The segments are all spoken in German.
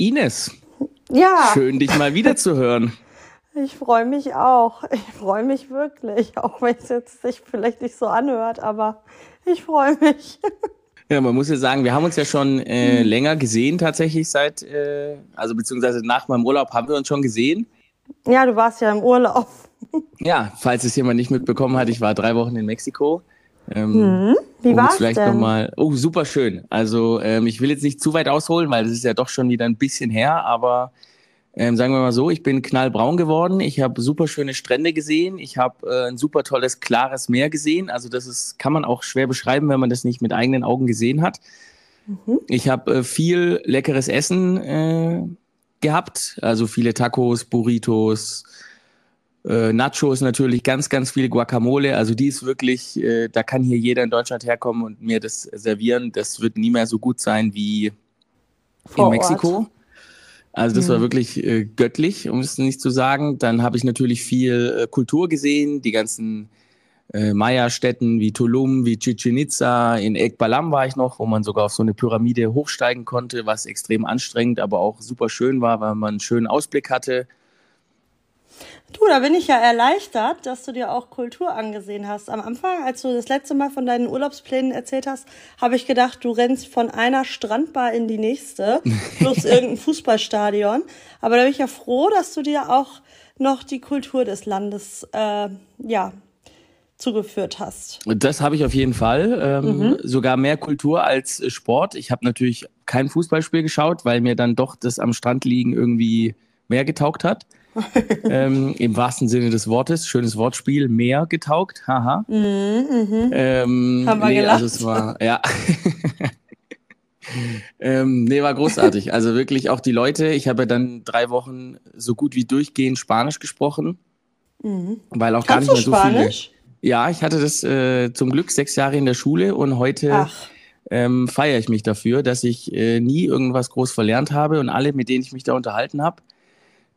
Ines. Ja. Schön, dich mal wieder zu hören. Ich freue mich auch. Ich freue mich wirklich, auch wenn es jetzt sich vielleicht nicht so anhört, aber ich freue mich. Ja, man muss ja sagen, wir haben uns ja schon äh, länger gesehen tatsächlich seit, äh, also beziehungsweise nach meinem Urlaub haben wir uns schon gesehen. Ja, du warst ja im Urlaub. Ja, falls es jemand nicht mitbekommen hat, ich war drei Wochen in Mexiko. Ähm, Hm, Wie war's es vielleicht denn? nochmal. Oh, super schön. Also ähm, ich will jetzt nicht zu weit ausholen, weil das ist ja doch schon wieder ein bisschen her, aber ähm, sagen wir mal so, ich bin knallbraun geworden. Ich habe super schöne Strände gesehen. Ich habe äh, ein super tolles, klares Meer gesehen. Also das ist, kann man auch schwer beschreiben, wenn man das nicht mit eigenen Augen gesehen hat. Ich habe äh, viel leckeres Essen äh, gehabt. Also viele Tacos, Burritos, äh, Nachos natürlich, ganz, ganz viel Guacamole. Also die ist wirklich, äh, da kann hier jeder in Deutschland herkommen und mir das servieren. Das wird nie mehr so gut sein wie Vor in Mexiko. Ort. Also das war wirklich äh, göttlich, um es nicht zu sagen. Dann habe ich natürlich viel äh, Kultur gesehen, die ganzen äh, Maya-Städten wie Tulum, wie Chichen Itza. In Ekbalam war ich noch, wo man sogar auf so eine Pyramide hochsteigen konnte, was extrem anstrengend, aber auch super schön war, weil man einen schönen Ausblick hatte. Du, da bin ich ja erleichtert, dass du dir auch Kultur angesehen hast. Am Anfang, als du das letzte Mal von deinen Urlaubsplänen erzählt hast, habe ich gedacht, du rennst von einer Strandbar in die nächste, plus irgendein Fußballstadion. Aber da bin ich ja froh, dass du dir auch noch die Kultur des Landes, äh, ja, zugeführt hast. Das habe ich auf jeden Fall. Ähm, Sogar mehr Kultur als Sport. Ich habe natürlich kein Fußballspiel geschaut, weil mir dann doch das am Strand liegen irgendwie mehr getaugt hat. ähm, Im wahrsten Sinne des Wortes. Schönes Wortspiel. Mehr getaugt. Haha. Ähm, Haben wir nee, gelacht. Also es war, ja. ähm, nee, war großartig. Also wirklich auch die Leute. Ich habe ja dann drei Wochen so gut wie durchgehend Spanisch gesprochen. Weil auch gar Mhm. Kannst nicht du mehr so viele. Spanisch? Ja, ich hatte das äh, zum Glück sechs Jahre in der Schule und heute Ach. ähm, feiere ich mich dafür, dass ich äh, nie irgendwas groß verlernt habe und alle, mit denen ich mich da unterhalten habe,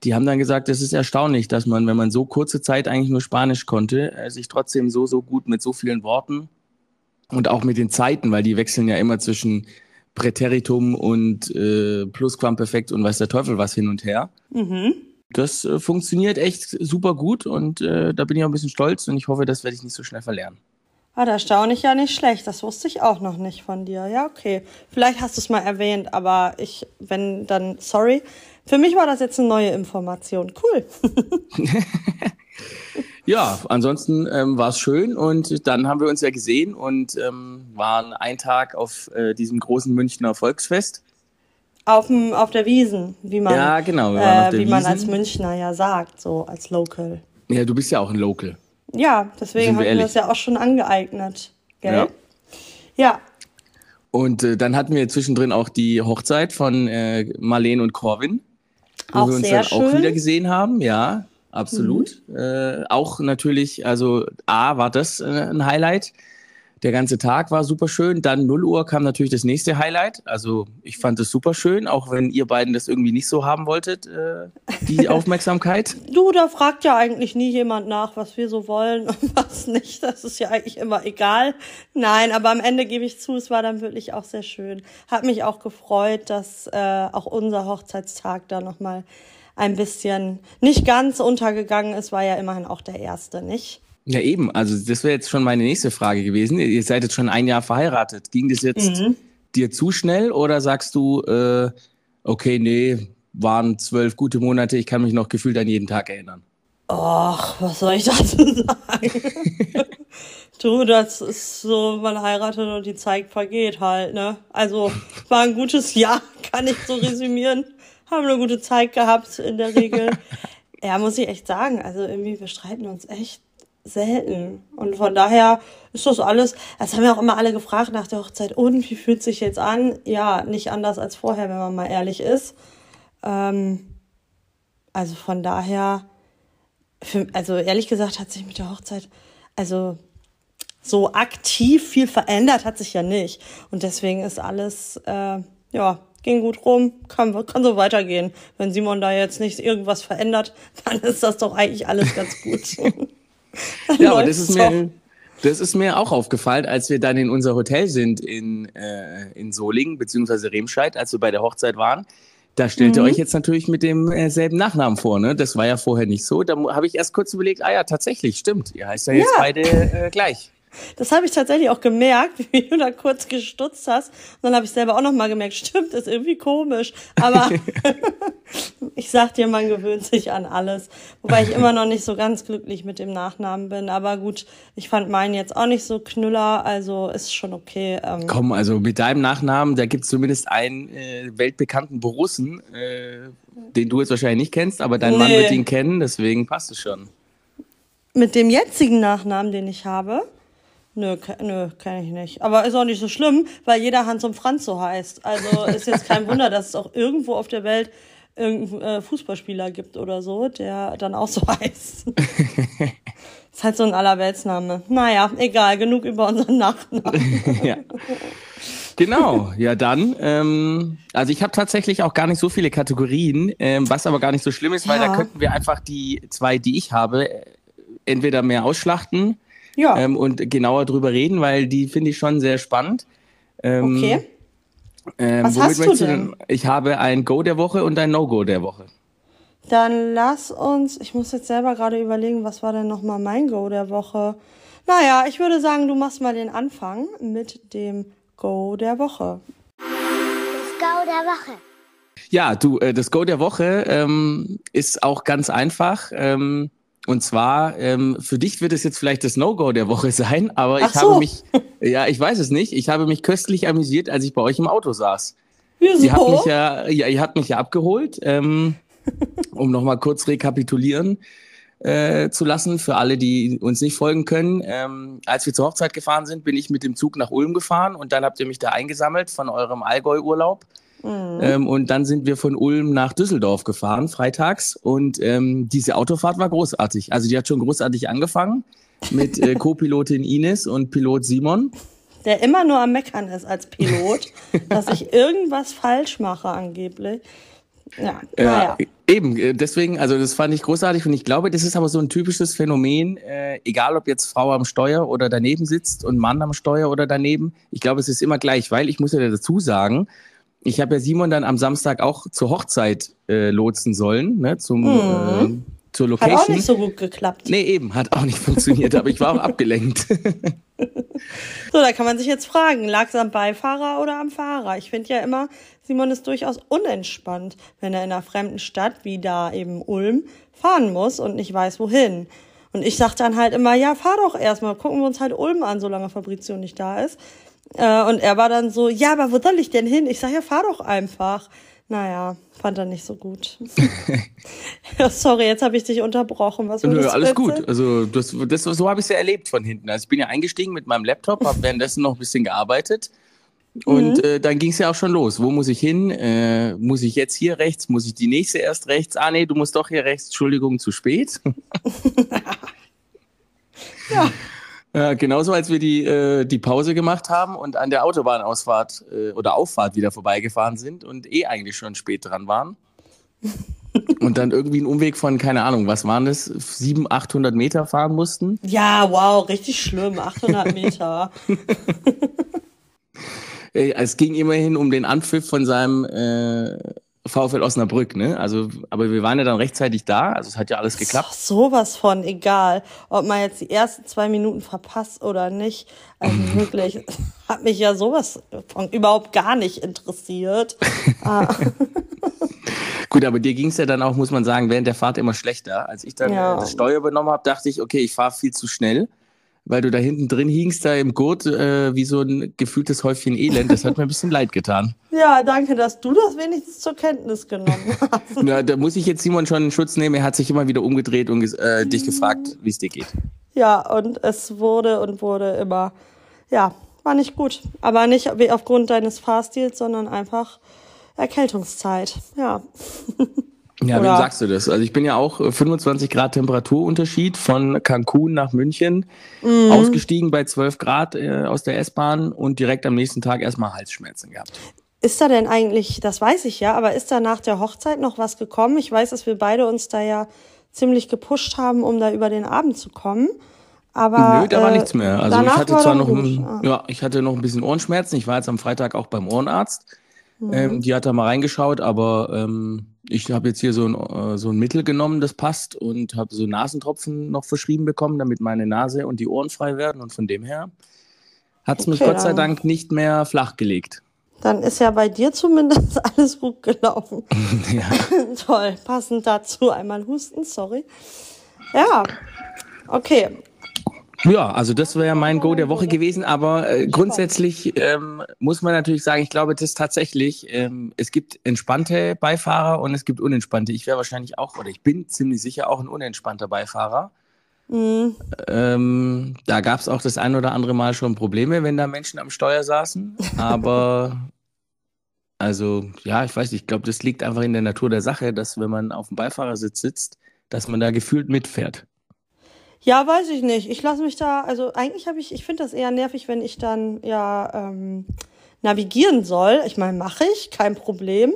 die haben dann gesagt, es ist erstaunlich, dass man, wenn man so kurze Zeit eigentlich nur Spanisch konnte, äh, sich trotzdem so, so gut mit so vielen Worten und auch mit den Zeiten, weil die wechseln ja immer zwischen Präteritum und äh, Plusquamperfekt und weiß der Teufel was hin und her. Mhm. Das äh, funktioniert echt super gut und äh, da bin ich auch ein bisschen stolz und ich hoffe, das werde ich nicht so schnell verlernen. Ah, da staune ich ja nicht schlecht. Das wusste ich auch noch nicht von dir. Ja, okay. Vielleicht hast du es mal erwähnt, aber ich, wenn, dann sorry. Für mich war das jetzt eine neue Information. Cool. Ja, ansonsten ähm, war es schön und dann haben wir uns ja gesehen und ähm, waren einen Tag auf äh, diesem großen Münchner Volksfest. Auf, dem, auf der Wiesen, wie man, Ja, genau, äh, wie man als Münchner ja sagt, so als Local. Ja, du bist ja auch ein Local. Ja, deswegen haben wir das ja auch schon angeeignet. Gell? Ja. Ja. Und äh, dann hatten wir zwischendrin auch die Hochzeit von äh, Marlene und Corwin, Auch wir uns sehr dann auch schön. Mhm. wieder gesehen haben. Ja, absolut. Äh, auch natürlich, also A war das äh, ein Highlight. Der ganze Tag war super schön. Dann 0 Uhr kam natürlich das nächste Highlight. Also ich fand es super schön, auch wenn ihr beiden das irgendwie nicht so haben wolltet, äh, die Aufmerksamkeit. Du, da fragt ja eigentlich nie jemand nach, was wir so wollen und was nicht. Das ist ja eigentlich immer egal. Nein, aber am Ende gebe ich zu, es war dann wirklich auch sehr schön. Hat mich auch gefreut, dass äh, auch unser Hochzeitstag da nochmal ein bisschen nicht ganz untergegangen ist, war ja immerhin auch der erste, nicht? Ja, eben. Also das wäre jetzt schon meine nächste Frage gewesen. Ihr seid jetzt schon ein Jahr verheiratet. Ging das jetzt dir zu schnell oder sagst du, äh, okay, nee, waren zwölf gute Monate, ich kann mich noch gefühlt an jeden Tag erinnern? Ach, was soll ich dazu sagen? du, das ist so, man heiratet und die Zeit vergeht halt, ne? Also, war ein gutes Jahr, kann ich so resümieren. Haben eine gute Zeit gehabt in der Regel. Ja, muss ich echt sagen. Also irgendwie, wir streiten uns echt selten. Und von daher ist das alles, das haben ja auch immer alle gefragt nach der Hochzeit, und wie fühlt sich jetzt an? Ja, nicht anders als vorher, wenn man mal ehrlich ist. Ähm, also von daher, für, also ehrlich gesagt hat sich mit der Hochzeit, also so aktiv viel verändert hat sich ja nicht. Und deswegen ist alles, äh, ja, ging gut rum, kann, kann so weitergehen. Wenn Simon da jetzt nicht irgendwas verändert, dann ist das doch eigentlich alles ganz gut. Dann Ja, aber das ist doch. mir, das ist mir auch aufgefallen, als wir dann in unser Hotel sind in, äh, in Solingen, beziehungsweise Remscheid, als wir bei der Hochzeit waren. Da stellt ihr euch jetzt natürlich mit demselben Nachnamen vor, ne? Das war ja vorher nicht so. Da habe ich erst kurz überlegt, ah ja, tatsächlich, stimmt. Ihr heißt ja jetzt Ja. beide äh, gleich. Das habe ich tatsächlich auch gemerkt, wie du da kurz gestutzt hast. Und dann habe ich selber auch nochmal gemerkt, stimmt, ist irgendwie komisch. Aber ich sag dir, man gewöhnt sich an alles. Wobei ich immer noch nicht so ganz glücklich mit dem Nachnamen bin. Aber gut, ich fand meinen jetzt auch nicht so knüller, also ist schon okay. Ähm, Komm, also mit deinem Nachnamen, da gibt es zumindest einen äh, weltbekannten Borussen, äh, den du jetzt wahrscheinlich nicht kennst, aber dein Mann Nee. wird ihn kennen, deswegen passt es schon. mit dem jetzigen Nachnamen, den ich habe, nö, nö, kenne ich nicht. Aber ist auch nicht so schlimm, weil jeder Hans und Franz so heißt. Also ist jetzt kein Wunder, dass es auch irgendwo auf der Welt irgendeinen äh, Fußballspieler gibt oder so, der dann auch so heißt. ist halt so ein Allerweltsname. Naja, egal, genug über unseren Nachnamen. ja. Genau, ja dann. Ähm, also ich habe tatsächlich auch gar nicht so viele Kategorien, ähm, was aber gar nicht so schlimm ist, weil Ja. da könnten wir einfach die zwei, die ich habe, äh, entweder mehr ausschlachten Ja, ähm, und genauer drüber reden, weil die finde ich schon sehr spannend. Ähm, okay. Ähm, Was womit hast du denn? Ich habe ein Go der Woche und ein No-Go der Woche. Dann lass uns, ich muss jetzt selber gerade überlegen, was war denn nochmal mein Go der Woche? Naja, ich würde sagen, du machst mal den Anfang mit dem Go der Woche. Das Gau der Woche. Ja, du, äh, das Go der Woche ähm, ist auch ganz einfach. Ähm, und zwar, ähm, für dich wird es jetzt vielleicht das No-Go der Woche sein, aber ich Ach so. habe mich, ja, ich weiß es nicht, ich habe mich köstlich amüsiert, als ich bei euch im Auto saß. Wieso? Ihr habt mich ja, ja, ihr habt mich ja abgeholt, ähm, um nochmal kurz rekapitulieren äh, zu lassen für alle, die uns nicht folgen können. Ähm, als wir zur Hochzeit gefahren sind, bin ich mit dem Zug nach Ulm gefahren und dann habt ihr mich da eingesammelt von eurem Allgäu-Urlaub. Ähm, und dann sind wir von Ulm nach Düsseldorf gefahren, freitags. Und ähm, diese Autofahrt war großartig. Also die hat schon großartig angefangen mit äh, Co-Pilotin Ines und Pilot Simon. der immer nur am Meckern ist als Pilot, dass ich irgendwas falsch mache angeblich. Ja, naja. Ja, eben, äh, deswegen, also das fand ich großartig und ich glaube, das ist aber so ein typisches Phänomen, äh, egal ob jetzt Frau am Steuer oder daneben sitzt und Mann am Steuer oder daneben, ich glaube, es ist immer gleich, weil ich muss ja dazu sagen, ich habe ja Simon dann am Samstag auch zur Hochzeit äh, lotsen sollen, ne, zum, äh, zur Mhm. Hat Location. auch nicht so gut geklappt. Nee, eben, hat auch nicht funktioniert, aber ich war auch abgelenkt. So, da kann man sich jetzt fragen, lag es am Beifahrer oder am Fahrer? Ich finde ja immer, Simon ist durchaus unentspannt, wenn er in einer fremden Stadt, wie da eben Ulm, fahren muss und nicht weiß, wohin. Und ich sag dann halt immer, ja, fahr doch erstmal, gucken wir uns halt Ulm an, solange Fabrizio nicht da ist. Äh, und er war dann so, ja, aber wo soll ich denn hin? Ich sag, ja, fahr doch einfach. Naja, fand er nicht so gut. Sorry, jetzt habe ich dich unterbrochen. Was Nö, alles gut. Also das, das, so habe ich es ja erlebt von hinten. Also ich bin ja eingestiegen mit meinem Laptop, habe währenddessen noch ein bisschen gearbeitet. Und Mhm. äh, dann ging es ja auch schon los. Wo muss ich hin? Äh, muss ich jetzt hier rechts? Muss ich die nächste erst rechts? Ah nee, du musst doch hier rechts. Entschuldigung, zu spät. Ja. Ja, genauso als wir die, äh, die Pause gemacht haben und an der Autobahnausfahrt äh, oder Auffahrt wieder vorbeigefahren sind und eh eigentlich schon spät dran waren. und dann irgendwie einen Umweg von, keine Ahnung, was waren das, 700, 800 Meter fahren mussten. Ja, wow, richtig schlimm. 800 Meter. Äh, Es ging immerhin um den Anpfiff von seinem äh, VfL Osnabrück, ne? Also, aber wir waren ja dann rechtzeitig da, also es hat ja alles geklappt. Ach, sowas von, egal, ob man jetzt die ersten zwei Minuten verpasst oder nicht. Also wirklich, hat mich ja sowas von überhaupt gar nicht interessiert. Ah, Gut, aber dir ging es ja dann auch, muss man sagen, während der Fahrt immer schlechter. Als ich dann Ja. das Steuer übernommen habe, dachte ich, okay, ich fahre viel zu schnell, weil du da hinten drin hingst, da im Gurt, äh, wie so ein gefühltes Häufchen Elend. Das hat mir ein bisschen leid getan. ja, danke, dass du das wenigstens zur Kenntnis genommen hast. Na, da muss ich jetzt Simon schon in Schutz nehmen. Er hat sich immer wieder umgedreht und äh, dich gefragt, wie es dir geht. Ja, und es wurde und wurde immer, ja, war nicht gut. Aber nicht aufgrund deines Fahrstils, sondern einfach Erkältungszeit. Ja. Ja, wem Oder- sagst du das? Also ich bin ja auch äh, 25 Grad Temperaturunterschied von Cancun nach München, Mhm. ausgestiegen bei 12 Grad äh, aus der S-Bahn und direkt am nächsten Tag erstmal Halsschmerzen gehabt. Ist da denn eigentlich, das weiß ich ja, aber ist da nach der Hochzeit noch was gekommen? Ich weiß, dass wir beide uns da ja ziemlich gepusht haben, um da über den Abend zu kommen. Aber Nö, da war äh, nichts mehr. Also ich hatte war zwar noch, ein, Ah. ja, ich hatte noch ein bisschen Ohrenschmerzen. Ich war jetzt am Freitag auch beim Ohrenarzt. Ähm, die hat da mal reingeschaut, aber ähm, ich habe jetzt hier so ein, äh, so ein Mittel genommen, das passt und habe so Nasentropfen noch verschrieben bekommen, damit meine Nase und die Ohren frei werden. Und von dem her hat es mich Okay, Gott sei Dank nicht mehr flachgelegt. Dann ist ja bei dir zumindest alles gut gelaufen. ja. Toll, passend dazu einmal husten, sorry. Ja, okay. Ja, also das wäre mein Go der Woche gewesen. Aber äh, grundsätzlich ähm, muss man natürlich sagen, ich glaube, das tatsächlich, ähm, es gibt entspannte Beifahrer und es gibt unentspannte. Ich wäre wahrscheinlich auch, oder ich bin ziemlich sicher auch ein unentspannter Beifahrer. Mhm. Ähm, da gab es auch das ein oder andere Mal schon Probleme, wenn da Menschen am Steuer saßen. Aber also, ja, ich weiß nicht, ich glaube, das liegt einfach in der Natur der Sache, dass wenn man auf dem Beifahrersitz sitzt, dass man da gefühlt mitfährt. Ja, weiß ich nicht. Ich lasse mich da, also eigentlich habe ich, ich finde das eher nervig, wenn ich dann ja ähm, navigieren soll. Ich meine, mache ich, kein Problem.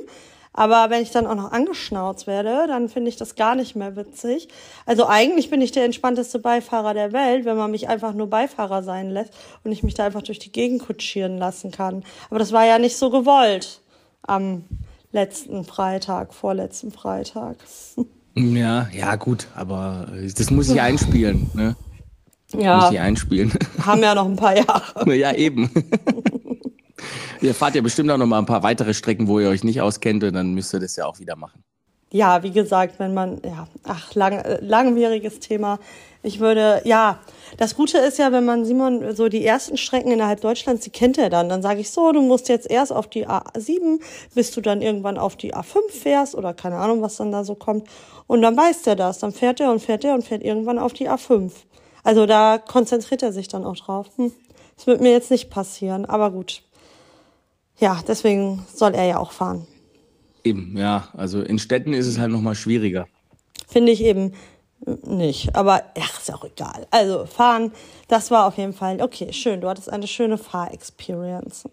Aber wenn ich dann auch noch angeschnauzt werde, dann finde ich das gar nicht mehr witzig. Also eigentlich bin ich der entspannteste Beifahrer der Welt, wenn man mich einfach nur Beifahrer sein lässt und ich mich da einfach durch die Gegend kutschieren lassen kann. Aber das war ja nicht so gewollt am letzten Freitag, vorletzten Freitag. Ja, ja, gut, aber das muss ich einspielen, ne? Muss Ja, ich einspielen. haben ja noch ein paar Jahre. ja, eben. ihr fahrt ja bestimmt auch noch mal ein paar weitere Strecken, wo ihr euch nicht auskennt und dann müsst ihr das ja auch wieder machen. Ja, wie gesagt, wenn man, ja, ach, lang, langwieriges Thema. Ich würde, ja, das Gute ist ja, wenn man Simon so die ersten Strecken innerhalb Deutschlands, die kennt er dann. Dann sage ich so, du musst jetzt erst auf die A7, bis du dann irgendwann auf die A5 fährst oder keine Ahnung, was dann da so kommt. Und dann weiß der das. Dann fährt er und fährt er und fährt irgendwann auf die A5. Also da konzentriert er sich dann auch drauf. Hm. Das wird mir jetzt nicht passieren, aber gut. Ja, deswegen soll er ja auch fahren. Eben, ja. Also in Städten ist es halt noch mal schwieriger. Finde ich eben nicht. Aber ach, ist auch egal. Also fahren, das war auf jeden Fall okay, schön. Du hattest eine schöne Fahrexperience.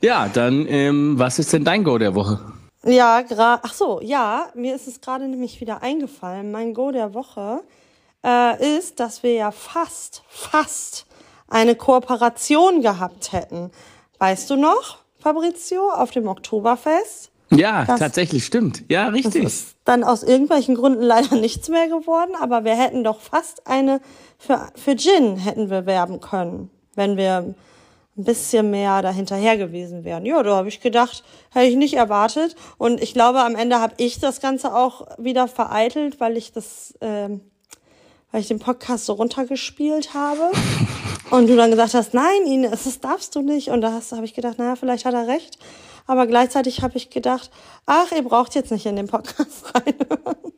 Ja, dann, ähm, was ist denn dein Go der Woche? Ja, gra ach so, ja, mir ist es gerade nämlich wieder eingefallen. Mein Go der Woche äh, ist, dass wir ja fast, fast eine Kooperation gehabt hätten. Weißt du noch, Fabrizio, auf dem Oktoberfest? Ja, Das- tatsächlich, stimmt. Ja, richtig. ist dann aus irgendwelchen Gründen leider nichts mehr geworden, aber wir hätten doch fast eine für, für Gin hätten wir werben können, wenn wir ein bisschen mehr dahinterher gewesen wären. Ja, da habe ich gedacht, hätte ich nicht erwartet. Und ich glaube, am Ende habe ich das Ganze auch wieder vereitelt, weil ich das, ähm, weil ich den Podcast so runtergespielt habe. Und du dann gesagt hast, nein, Ines, das darfst du nicht. Und da habe ich gedacht, naja, vielleicht hat er recht. Aber gleichzeitig habe ich gedacht, ach, ihr braucht jetzt nicht in den Podcast reinhören.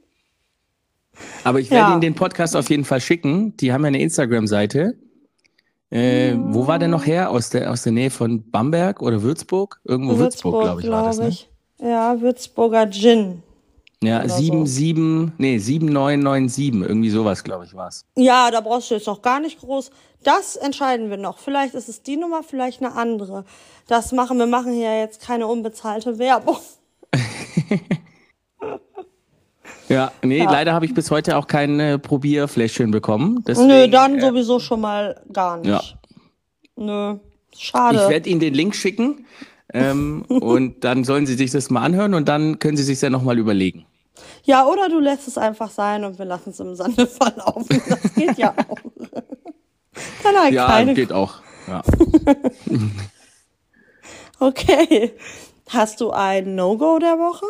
Aber ich werde Ja. Ihnen den Podcast auf jeden Fall schicken. Die haben ja eine Instagram-Seite. Äh, wo war der noch her? Aus der, aus der Nähe von Bamberg oder Würzburg? Irgendwo Würzburg, glaube ich, war das, ne? ich. Ja, Würzburger Gin. Ja, oder so. 77, nee, 7997, irgendwie sowas, glaube ich, war's. Ja, da brauchst du jetzt noch gar nicht groß. Das entscheiden wir noch. Vielleicht ist es die Nummer, vielleicht eine andere. Das machen wir machen hier jetzt keine unbezahlte Werbung. Ja, nee, Ja. leider habe ich bis heute auch kein äh, Probierfläschchen bekommen. Deswegen, Nö, dann äh, sowieso schon mal gar nicht. Ja. Nö, Ich schade. werde Ihnen den Link schicken ähm, und dann sollen Sie sich das mal anhören und dann können Sie sich ja nochmal überlegen. Ja, oder du lässt es einfach sein und wir lassen es im Sande verlaufen. Das geht ja auch. Kann halt Ja, keine. geht auch. Ja. Okay. Hast du ein No-Go der Woche?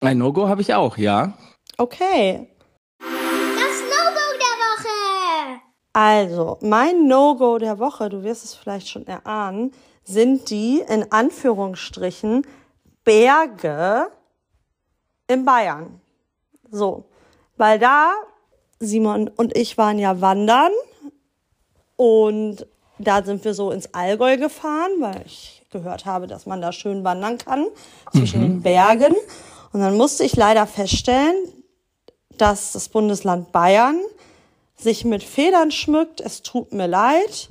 Ein No-Go habe ich auch, ja. Okay. Das Logo der Woche. Also, mein No-Go der Woche, du wirst es vielleicht schon erahnen, sind die in Anführungsstrichen Berge in Bayern. So, weil da Simon und ich waren ja wandern und da sind wir so ins Allgäu gefahren, weil ich gehört habe, dass man da schön wandern kann zwischen den Bergen. Und dann musste ich leider feststellen, dass das Bundesland Bayern sich mit Federn schmückt. Es tut mir leid,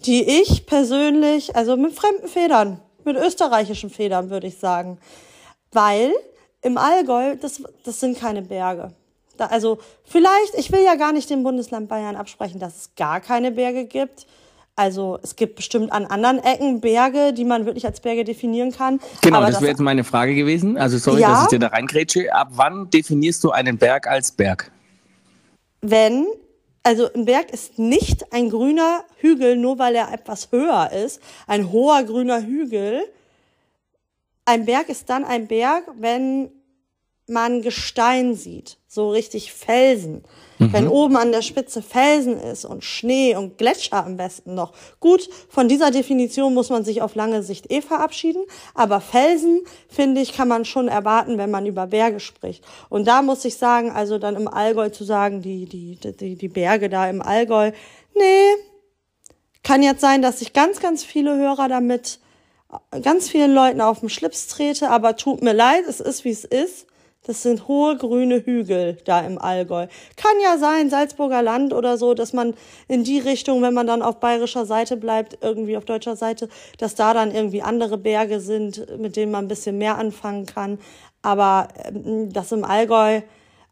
die ich persönlich, also mit fremden Federn, mit österreichischen Federn würde ich sagen, weil im Allgäu, das, das sind keine Berge. Da, also vielleicht, ich will ja gar nicht dem Bundesland Bayern absprechen, dass es gar keine Berge gibt, Also es gibt bestimmt an anderen Ecken Berge, die man wirklich als Berge definieren kann. Genau, Aber das wäre jetzt meine Frage gewesen. Also sorry, Ja? dass ich dir da reingrätsche. Ab wann definierst du einen Berg als Berg? wenn, also ein Berg ist nicht ein grüner Hügel, nur weil er etwas höher ist, ein hoher grüner Hügel. Ein Berg ist dann ein Berg, wenn man Gestein sieht, so richtig Felsen. Wenn oben an der Spitze Felsen ist und Schnee und Gletscher am besten noch. Gut, von dieser Definition muss man sich auf lange Sicht eh verabschieden, aber Felsen, finde ich, kann man schon erwarten, wenn man über Berge spricht. Und da muss ich sagen, also dann im Allgäu zu sagen, die, die, die, die Berge da im Allgäu, nee, kann jetzt sein, dass ich ganz, ganz viele Hörer damit ganz vielen Leuten auf den Schlips trete, aber tut mir leid, es ist wie es ist. Das sind hohe grüne Hügel da im Allgäu. Kann ja sein, Salzburger Land oder so, dass man in die Richtung, wenn man dann auf bayerischer Seite bleibt, irgendwie auf deutscher Seite, dass da dann irgendwie andere Berge sind, mit denen man ein bisschen mehr anfangen kann. Aber ähm, das im Allgäu,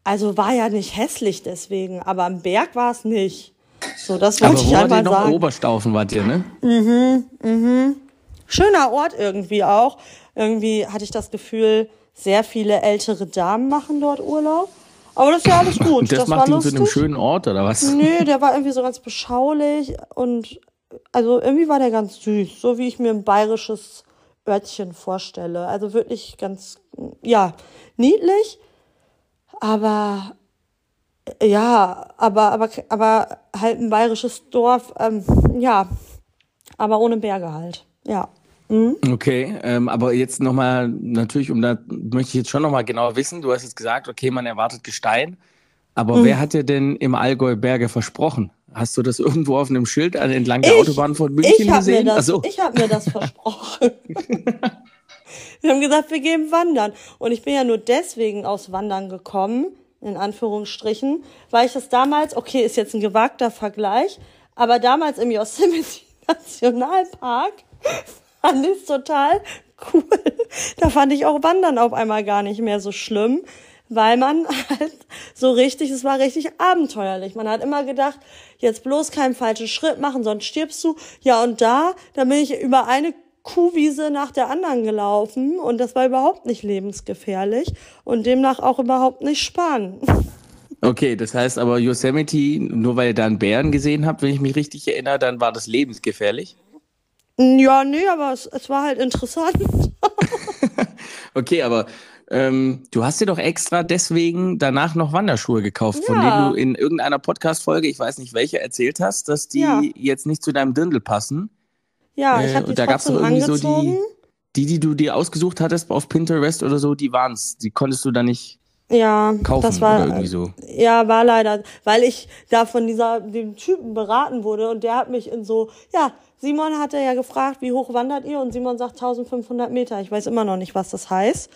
also war ja nicht hässlich deswegen, aber am Berg war es nicht. So, das wollte ich einmal sagen. Oberstaufen wart ihr, ne? Schöner Ort irgendwie auch. Irgendwie hatte ich das Gefühl, sehr viele ältere Damen machen dort Urlaub. Aber das ist ja alles gut. Und das, war macht ihn zu lustig. einem schönen Ort, oder was? Nee, der war irgendwie so ganz beschaulich und also irgendwie war der ganz süß, so wie ich mir ein bayerisches Örtchen vorstelle. Also wirklich ganz, ja, niedlich, aber ja, aber, aber, aber halt ein bayerisches Dorf, ähm, ja, aber ohne Berge halt, ja. Okay, ähm, aber jetzt nochmal, natürlich, um da möchte ich jetzt schon nochmal genau wissen. Du hast jetzt gesagt, okay, man erwartet Gestein. Aber Mhm. wer hat dir denn im Allgäu Berge versprochen? Hast du das irgendwo auf einem Schild an- entlang der Ich- Autobahn von München Ich habe mir gesehen? das, so. ich hab mir das versprochen. wir haben gesagt, wir gehen wandern. Und ich bin ja nur deswegen aus Wandern gekommen, in Anführungsstrichen, weil ich das damals, okay, ist jetzt ein gewagter Vergleich, aber damals im Yosemite Nationalpark fand ich total cool. Da fand ich auch Wandern auf einmal gar nicht mehr so schlimm, weil man halt so richtig, es war richtig abenteuerlich. Man hat immer gedacht, jetzt bloß keinen falschen Schritt machen, sonst stirbst du. Ja, und da, da bin ich über eine Kuhwiese nach der anderen gelaufen und das war überhaupt nicht lebensgefährlich und demnach auch überhaupt nicht spannend. Okay, das heißt aber Yosemite, nur weil ihr da einen Bären gesehen habt, wenn ich mich richtig erinnere, dann war das lebensgefährlich. Ja, nee, aber es, es war halt interessant. Okay, aber ähm, du hast dir doch extra deswegen danach noch Wanderschuhe gekauft, von Ja. denen du in irgendeiner Podcast-Folge, ich weiß nicht welche, erzählt hast, dass die Ja. jetzt nicht zu deinem Dirndl passen. Ja, ich Äh, habe die und da gab's doch irgendwie so angezogen. die, die, die du dir ausgesucht hattest auf Pinterest oder so, die waren's. Die konntest du da nicht ja, kaufen das war oder irgendwie so. Ja, war leider, weil ich da von dieser, dem Typen beraten wurde und der hat mich in so, ja, Simon hatte ja gefragt, wie hoch wandert ihr? Und Simon sagt 1500 Meter. Ich weiß immer noch nicht, was das heißt.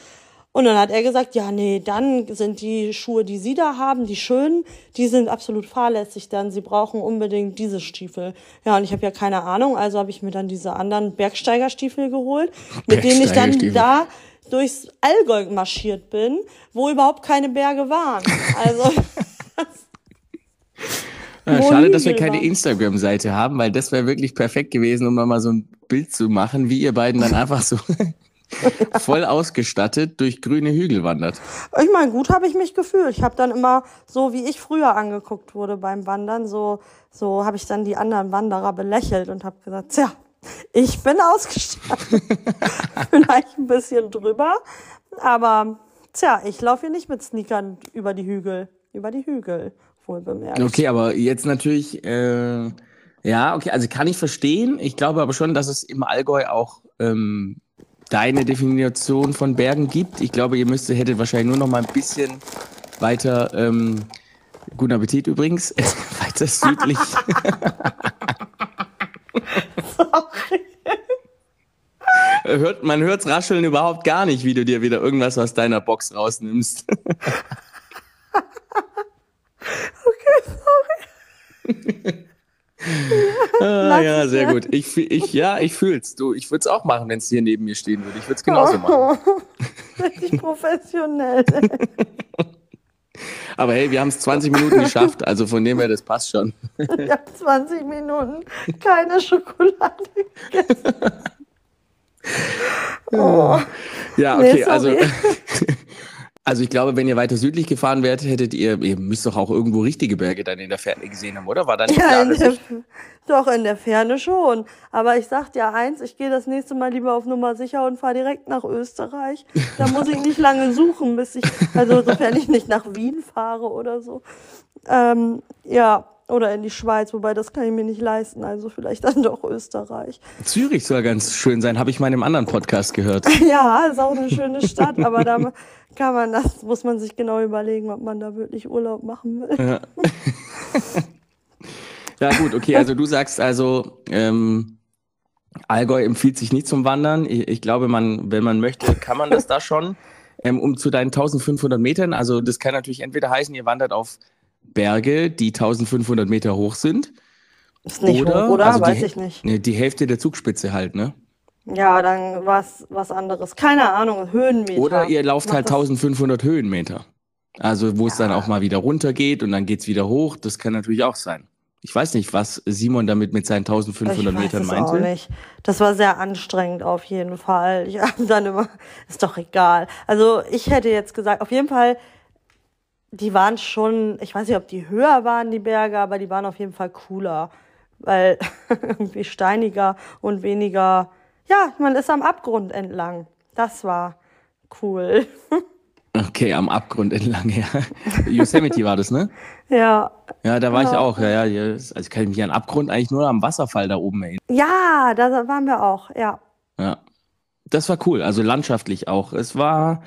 Und dann hat er gesagt, ja, nee, dann sind die Schuhe, die Sie da haben, die schönen, die sind absolut fahrlässig dann. Sie brauchen unbedingt diese Stiefel. Ja, und ich habe ja keine Ahnung, also habe ich mir dann diese anderen Bergsteigerstiefel geholt, mit denen ich dann da durchs Allgäu marschiert bin, wo überhaupt keine Berge waren. Also, Ja, Wo schade, dass wir keine. Instagram-Seite haben, weil das wäre wirklich perfekt gewesen, um mal so ein Bild zu machen, wie ihr beiden dann einfach so voll ausgestattet durch grüne Hügel wandert. ich meine, gut habe ich mich gefühlt. Ich habe dann immer so, wie ich früher angeguckt wurde beim Wandern, so, so habe ich dann die anderen Wanderer belächelt und habe gesagt, tja, ich bin ausgestattet. Vielleicht ein bisschen drüber, aber tja, ich laufe hier nicht mit Sneakern über die Hügel. Über die Hügel, wohl bemerkt. Okay, aber jetzt natürlich, äh, ja, okay, also kann ich verstehen. Ich glaube aber schon, dass es im Allgäu auch ähm, deine Definition von Bergen gibt. Ich glaube, ihr müsstet, hättet wahrscheinlich nur noch mal ein bisschen weiter, ähm, guten Appetit übrigens, weiter südlich. Hört, man hört's rascheln überhaupt gar nicht, wie du dir wieder irgendwas aus deiner Box rausnimmst. Ah, Lass ja, sehr gut. Ich, ich, ja, ich fühl's. Du, ich würde es auch machen, wenn es hier neben mir stehen würde. Ich würde es genauso machen. Richtig professionell. Aber hey, wir haben es 20 Minuten geschafft, also von dem her, das passt schon. Ich habe 20 Minuten keine Schokolade gegessen. Oh. Ja, Nee, okay, also, sorry. Also ich glaube, wenn ihr weiter südlich gefahren wärt, hättet ihr, ihr müsst doch auch irgendwo richtige Berge dann in der Ferne gesehen haben, oder? War da nicht Ja, in der, doch, in der Ferne schon. Aber ich sag dir eins, ich gehe das nächste Mal lieber auf Nummer sicher und fahre direkt nach Österreich. Da muss ich nicht lange suchen, bis ich, also sofern ich nicht nach Wien fahre oder so. Ähm, ja, oder in die Schweiz, wobei das kann ich mir nicht leisten. Also vielleicht dann doch Österreich. Zürich soll ganz schön sein, habe ich mal in einem anderen Podcast gehört. Ja, ist auch eine schöne Stadt, aber da kann man, das muss man sich genau überlegen, ob man da wirklich Urlaub machen will. Ja gut, okay, also du sagst also, ähm, Allgäu empfiehlt sich nicht zum Wandern. Ich, ich glaube, man, wenn man möchte, kann man das da schon. Ähm, um zu deinen 1500 Metern, also das kann natürlich entweder heißen, ihr wandert auf Berge, die 1500 Meter hoch sind. Ist nicht oder, hoch, oder? also die Weiß Hä- ich nicht. Ne, die Hälfte der Zugspitze halt, ne? Ja, dann was was anderes. Keine Ahnung, Höhenmeter. Oder ihr lauft Macht halt das- 1500 Höhenmeter. Also wo es dann auch mal wieder runter geht und dann geht's wieder hoch. Das kann natürlich auch sein. Ich weiß nicht, was Simon damit mit seinen 1500 ich weiß Metern es meinte. auch nicht. Das war sehr anstrengend auf jeden Fall. Ich habe dann immer, ist doch egal. Also ich hätte jetzt gesagt, auf jeden Fall, die waren schon, ich weiß nicht, ob die höher waren, die Berge, aber die waren auf jeden Fall cooler. Weil irgendwie steiniger und weniger, ja, man ist am Abgrund entlang. Das war cool. Okay, am Abgrund entlang, ja. Yosemite war das, ne? ja. Ja, da war ich Ja. auch. Ja, ja, ja. Also ich kann mich an Abgrund eigentlich nur am Wasserfall da oben erinnern. Ja, da waren wir auch, ja. Ja. Das war cool. Also landschaftlich auch. Es war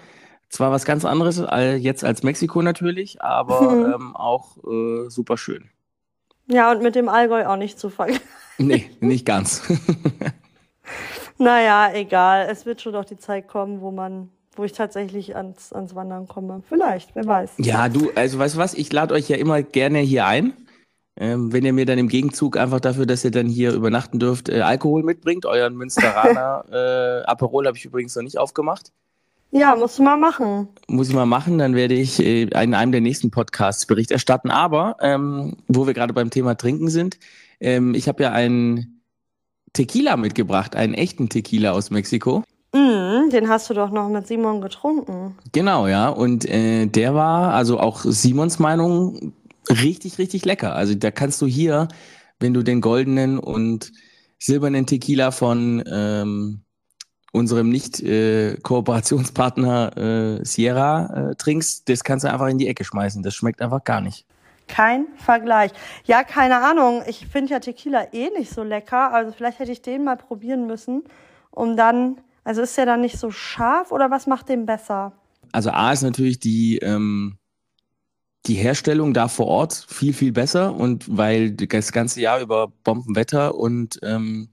zwar was ganz anderes als jetzt als Mexiko natürlich, aber Mhm. ähm, auch äh, super schön. Ja, und mit dem Allgäu auch nicht zu vergleichen. Nee, nicht ganz. Naja, egal. Es wird schon doch die Zeit kommen, wo man, wo ich tatsächlich ans, ans Wandern komme. Vielleicht, wer weiß. Ja, du, also weißt du was, ich lade euch ja immer gerne hier ein. Ähm, wenn ihr mir dann im Gegenzug einfach dafür, dass ihr dann hier übernachten dürft, äh, Alkohol mitbringt. Euren Münsteraner äh, Aperol habe ich übrigens noch nicht aufgemacht. Ja, musst du mal machen. Muss ich mal machen, dann werde ich äh, in einem der nächsten Podcasts Bericht erstatten. Aber, ähm, wo wir gerade beim Thema Trinken sind, ähm, ich habe ja einen Tequila mitgebracht, einen echten Tequila aus Mexiko. Mm, den hast du doch noch mit Simon getrunken. Genau, ja. Und äh, der war, also auch Simons Meinung, richtig, richtig lecker. Also da kannst du hier, wenn du den goldenen und silbernen Tequila von ähm, unserem Nicht-Kooperationspartner äh, Sierra äh, trinkst, das kannst du einfach in die Ecke schmeißen. Das schmeckt einfach gar nicht. Kein Vergleich. Ja, keine Ahnung. Ich finde ja Tequila eh nicht so lecker. Also vielleicht hätte ich den mal probieren müssen, um dann, also ist der dann nicht so scharf oder was macht den besser? Also A ist natürlich die, ähm, die Herstellung da vor Ort viel, viel besser und weil das ganze Jahr über Bombenwetter und ähm,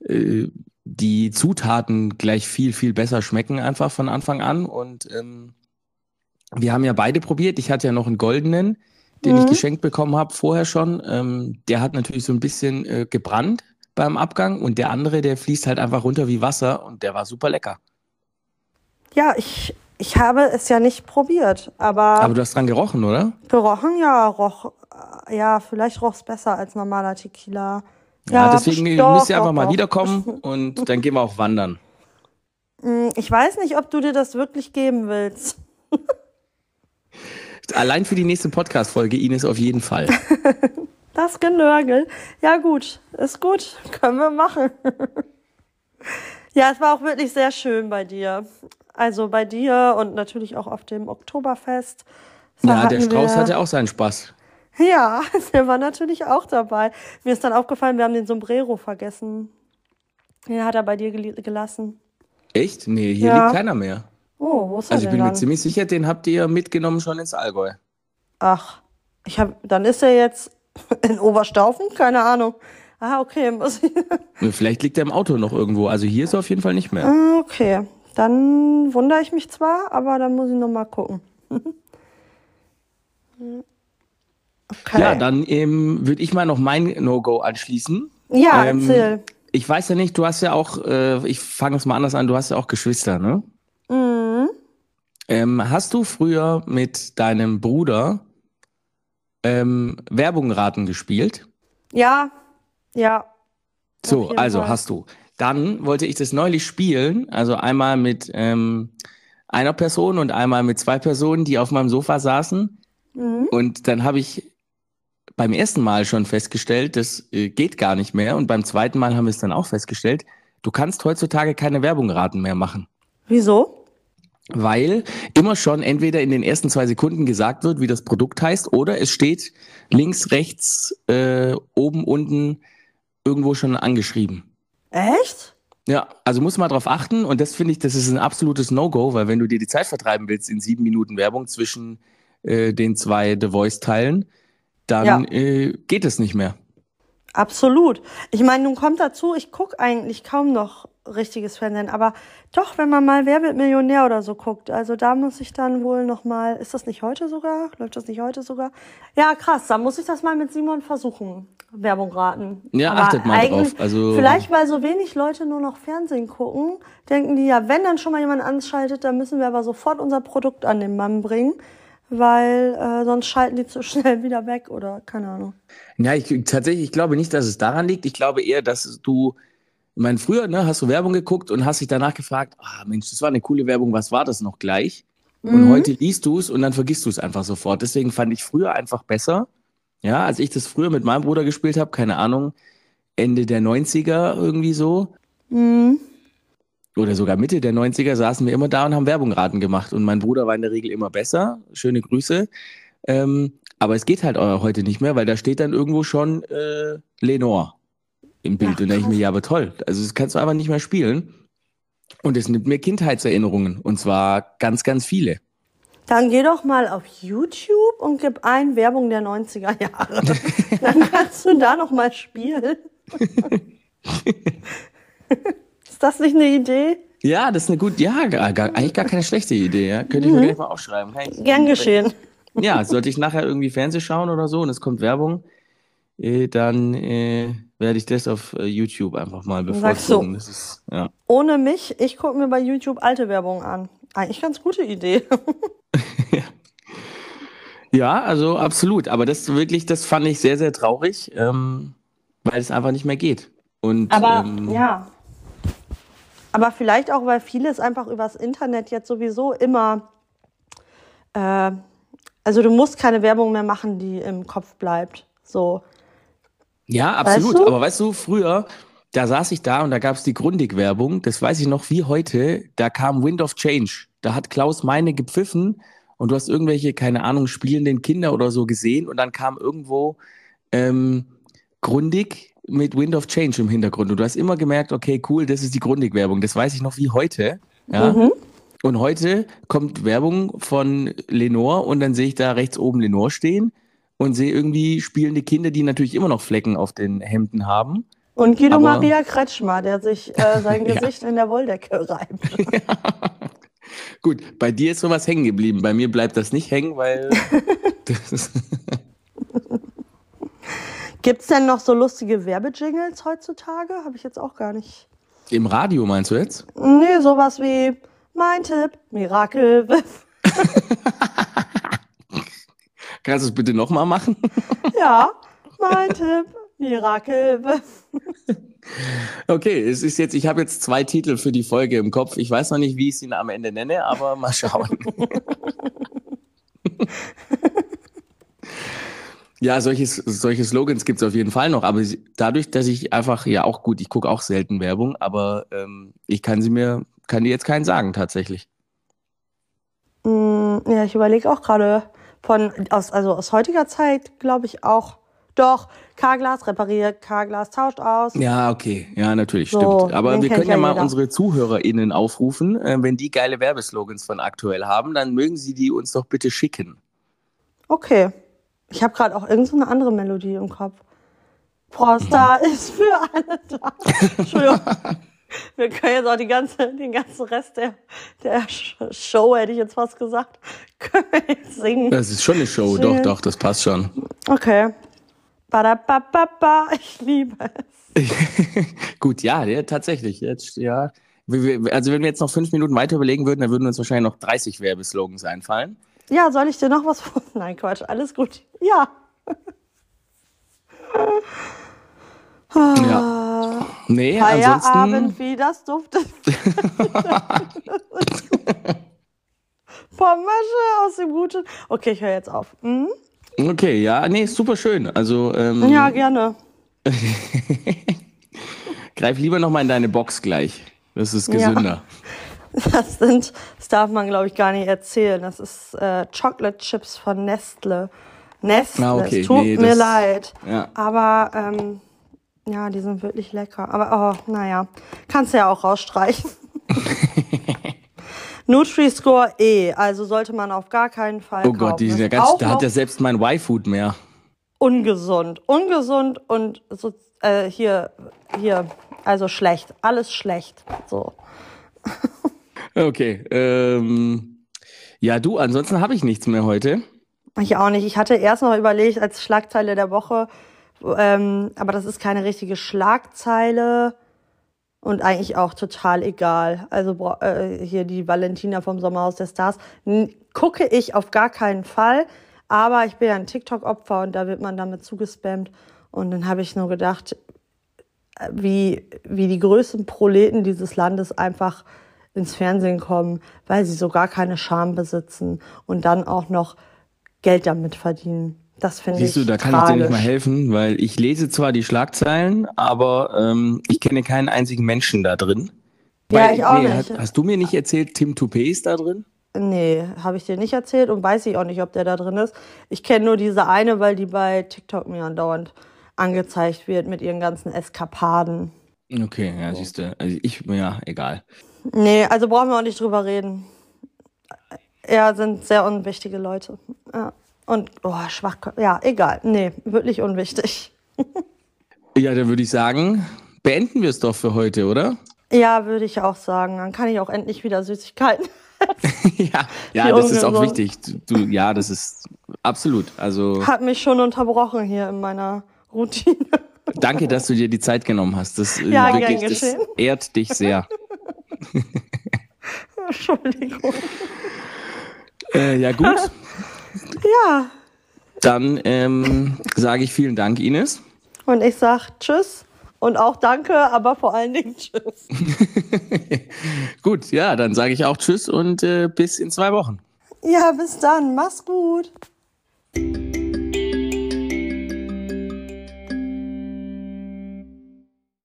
äh, die Zutaten gleich viel, viel besser schmecken einfach von Anfang an. Und ähm, wir haben ja beide probiert. Ich hatte ja noch einen goldenen, den ich Mhm. geschenkt bekommen habe vorher schon. Ähm, der hat natürlich so ein bisschen äh, gebrannt beim Abgang und der andere, der fließt halt einfach runter wie Wasser und der war super lecker. Ja, ich, ich habe es ja nicht probiert, aber, Aber du hast dran gerochen, oder? gerochen, ja, roch, äh, ja, vielleicht roch es besser als normaler Tequila. Ja, deswegen doch, müsst ihr einfach doch, mal doch. wiederkommen und dann gehen wir auch wandern. Mm, Ich weiß nicht, ob du dir das wirklich geben willst. Allein für die nächste Podcast-Folge, Ines, auf jeden Fall. Das Genörgel. Ja, gut, ist gut. Können wir machen. ja, es war auch wirklich sehr schön bei dir. Also bei dir und natürlich auch auf dem Oktoberfest. Ja, der Strauß hatte auch seinen Spaß. Ja, der war natürlich auch dabei. Mir ist dann aufgefallen, wir haben den Sombrero vergessen. Den hat er bei dir gel- gelassen. Echt? Nee, hier Ja. liegt keiner mehr. Oh, wo ist er Also ich bin mir dann? ziemlich sicher, den habt ihr mitgenommen schon ins Allgäu. Ach, ich hab, dann ist er jetzt in Oberstaufen? Keine Ahnung. Ah, okay. Vielleicht liegt er im Auto noch irgendwo. Also hier ist er auf jeden Fall nicht mehr. Ah, Okay, dann wundere ich mich zwar, aber dann muss ich noch mal gucken. Okay. Ja, dann ähm, würde ich mal noch mein No-Go anschließen. Ja, ähm, erzähl. Ich weiß ja nicht, du hast ja auch, äh, ich fange es mal anders an, du hast ja auch Geschwister, ne? Mhm. Ähm, hast du früher mit deinem Bruder ähm, Werbungraten gespielt? Ja, ja. So, also Fall. hast du. Dann wollte ich das neulich spielen, also einmal mit ähm, einer Person und einmal mit zwei Personen, die auf meinem Sofa saßen. Mhm. Und dann habe ich beim ersten Mal schon festgestellt, das äh, geht gar nicht mehr. Und beim zweiten Mal haben wir es dann auch festgestellt, du kannst heutzutage keine Werbungraten mehr machen. Wieso? Weil immer schon entweder in den ersten zwei Sekunden gesagt wird, wie das Produkt heißt, oder es steht links, rechts, äh, oben, unten irgendwo schon angeschrieben. Echt? Ja, also muss man drauf achten und das finde ich, das ist ein absolutes No-Go, weil wenn du dir die Zeit vertreiben willst in sieben Minuten Werbung zwischen äh, den zwei The Voice-Teilen, dann Ja. äh, geht es nicht mehr. Absolut. Ich meine, nun kommt dazu, ich gucke eigentlich kaum noch richtiges Fernsehen, aber doch, wenn man mal Wer wird Millionär oder so guckt, also da muss ich dann wohl noch mal, ist das nicht heute sogar? Läuft das nicht heute sogar? Ja, krass, da muss ich das mal mit Simon versuchen. Werbung raten. Ja, Aber achtet mal drauf. Also Vielleicht, weil so wenig Leute nur noch Fernsehen gucken, denken die ja, wenn dann schon mal jemand anschaltet, dann müssen wir aber sofort unser Produkt an den Mann bringen, weil äh, sonst schalten die zu schnell wieder weg oder keine Ahnung. Ja, ich tatsächlich, ich glaube nicht, dass es daran liegt. Ich glaube eher, dass du, ich meine, früher ne, hast du Werbung geguckt und hast dich danach gefragt, ah Mensch, das war eine coole Werbung, was war das noch gleich? Und heute liest du es und dann vergisst du es einfach sofort. Deswegen fand ich früher einfach besser. Ja, als ich das früher mit meinem Bruder gespielt habe, keine Ahnung, Ende der 90er irgendwie so. Mhm. Oder sogar Mitte der 90er saßen wir immer da und haben Werbungraten gemacht. Und mein Bruder war in der Regel immer besser. Schöne Grüße. Ähm, aber es geht halt heute nicht mehr, weil da steht dann irgendwo schon äh, Lenore im Bild. Ach, und da denke ich mir, ja, aber toll. Also das kannst du einfach nicht mehr spielen. Und es nimmt mir Kindheitserinnerungen. Und zwar ganz, ganz viele. Dann geh doch mal auf YouTube und gib ein Werbung der 90er Jahre. Dann kannst du da noch mal spielen. Ist das nicht eine Idee? Ja, das ist eine gute, ja, gar, gar, eigentlich gar keine schlechte Idee. Ja? Könnte ich mir gleich mal aufschreiben. Ich- Gern geschehen. Ja, sollte ich nachher irgendwie Fernsehen schauen oder so und es kommt Werbung, äh, dann äh, werde ich das auf äh, YouTube einfach mal sagst du. bevorzugen. Das ist, ja. Ohne mich, ich gucke mir bei YouTube alte Werbung an. Eigentlich ganz gute Idee. ja, also absolut. Aber das wirklich, das fand ich sehr, sehr traurig, ähm, weil es einfach nicht mehr geht. Und Aber ähm, ja. Aber vielleicht auch, weil vieles einfach übers Internet jetzt sowieso immer. Äh, also du musst keine Werbung mehr machen, die im Kopf bleibt. So. Ja, absolut. du? Aber weißt du, früher, da saß ich da und da gab es die Grundig-Werbung, das weiß ich noch wie heute, da kam Wind of Change. Da hat Klaus Meine gepfiffen und du hast irgendwelche, keine Ahnung, spielenden Kinder oder so gesehen und dann kam irgendwo ähm, Grundig mit Wind of Change im Hintergrund. Und du hast immer gemerkt, okay, cool, das ist die Grundig-Werbung. Das weiß ich noch wie heute. Ja. Mhm. Und heute kommt Werbung von Lenore und dann sehe ich da rechts oben Lenore stehen und sehe irgendwie spielende Kinder, die natürlich immer noch Flecken auf den Hemden haben. Und Guido Aber- Maria Kretschmer, der sich äh, sein Ja. Gesicht in der Wolldecke reibt. Gut, bei dir ist sowas hängen geblieben. Bei mir bleibt das nicht hängen, weil das ist, Gibt's denn noch so lustige Werbejingles heutzutage? Habe ich jetzt auch gar nicht. im Radio meinst du jetzt? Nee, sowas wie mein Tipp, Miracle Whiff. Kannst du es bitte nochmal machen? Ja, mein Tipp, Miracle Whiff. Okay, es ist jetzt, ich habe jetzt zwei Titel für die Folge im Kopf. Ich weiß noch nicht, wie ich sie am Ende nenne, aber mal schauen. Ja, solche, solche Slogans gibt es auf jeden Fall noch, aber dadurch, dass ich einfach, ja auch gut, ich gucke auch selten Werbung, aber ähm, ich kann sie mir, kann dir jetzt keinen sagen tatsächlich. Mm, ja, ich überlege auch gerade von, aus, also aus heutiger Zeit glaube ich auch, doch, K-Glas repariert, K-Glas tauscht aus. Ja, okay, ja, natürlich, So, stimmt. Aber wir können ja ja mal unsere ZuhörerInnen aufrufen, äh, wenn die geile Werbeslogans von aktuell haben, dann mögen sie die uns doch bitte schicken. Okay. Ich habe gerade auch irgendeine so eine andere Melodie im Kopf. Frosta ist für alle da. Entschuldigung. Wir können jetzt auch die ganze, den ganzen Rest der, der Sh- Show, hätte ich jetzt fast gesagt, können wir jetzt singen. Das ist schon eine Show, doch, doch, das passt schon. Okay. Badabababa, ich liebe es. Gut, ja, ja, tatsächlich. Jetzt, ja. Also wenn wir jetzt noch fünf Minuten weiter überlegen würden, dann würden uns wahrscheinlich noch 30 Werbeslogans einfallen. Ja, soll ich dir noch was vor? Nein, Quatsch, alles gut. Ja. Ja. Nee, Feierabend, ansonsten. wie das duftet. Pommasche aus dem Guten. Okay, ich höre jetzt auf. Mhm. Okay, ja, nee, super schön. Also ähm, Ja, gerne. greif lieber noch mal in deine Box gleich. Das ist Ja. Das sind, das darf man glaube ich gar nicht erzählen. Das ist äh, Chocolate Chips von Nestle. Nestle, Ah, okay, es tut nee, mir das- leid. Ja. Aber ähm, ja, die sind wirklich lecker. Aber oh, naja, kannst du ja auch rausstreichen. Nutri-Score E, also sollte man auf gar keinen Fall Oh Gott, die kaufen. sind ja ganz, da hat ja selbst mein Y-Food mehr. ungesund. Ungesund und so, äh, hier, hier, also schlecht. Alles schlecht. So. Okay, ähm, ja, du, ansonsten habe ich nichts mehr heute. Ich auch nicht. Ich hatte erst noch überlegt als Schlagzeile der Woche, ähm, aber das ist keine richtige Schlagzeile und eigentlich auch total egal. Also äh, hier die Valentina vom Sommerhaus der Stars n- gucke ich auf gar keinen Fall, aber ich bin ja ein TikTok-Opfer und da wird man damit zugespammt und dann habe ich nur gedacht, äh, wie, wie die größten Proleten dieses Landes einfach ins Fernsehen kommen, weil sie so gar keine Scham besitzen und dann auch noch Geld damit verdienen. Das finde ich Siehst du, da kann ich tragisch. dir nicht mal helfen, weil ich lese zwar die Schlagzeilen, aber ähm, ich kenne keinen einzigen Menschen da drin. Ja, Weil- ich auch nee, nicht. Hast, hast du mir nicht erzählt, Tim Toupé ist da drin? Nee, habe ich dir nicht erzählt und weiß ich auch nicht, ob der da drin ist. Ich kenne nur diese eine, weil die bei TikTok mir andauernd angezeigt wird mit ihren ganzen Eskapaden. Okay, ja, siehst du. Also ich, ja, egal. Nee, also brauchen wir auch nicht drüber reden. Ja, sind sehr unwichtige Leute. Ja. Und, oh, schwach. Ja, egal. Nee, wirklich unwichtig. Ja, dann würde ich sagen, beenden wir es doch für heute, oder? Ja, würde ich auch sagen. Dann kann ich auch endlich wieder Süßigkeiten. ja, ja, das ist auch wichtig. Du, ja, das ist absolut. Also Hat mich schon unterbrochen hier in meiner Routine. danke, dass du dir die Zeit genommen hast. Das, äh, Ja, wirklich, das ehrt dich sehr. Entschuldigung. Äh, ja, gut. Ja, Dann ähm, sage ich vielen Dank, Ines. und ich sag Tschüss und auch Danke, aber vor allen Dingen Tschüss. Gut, ja, dann sage ich auch Tschüss und äh, bis in zwei Wochen. Ja, bis dann. Mach's gut.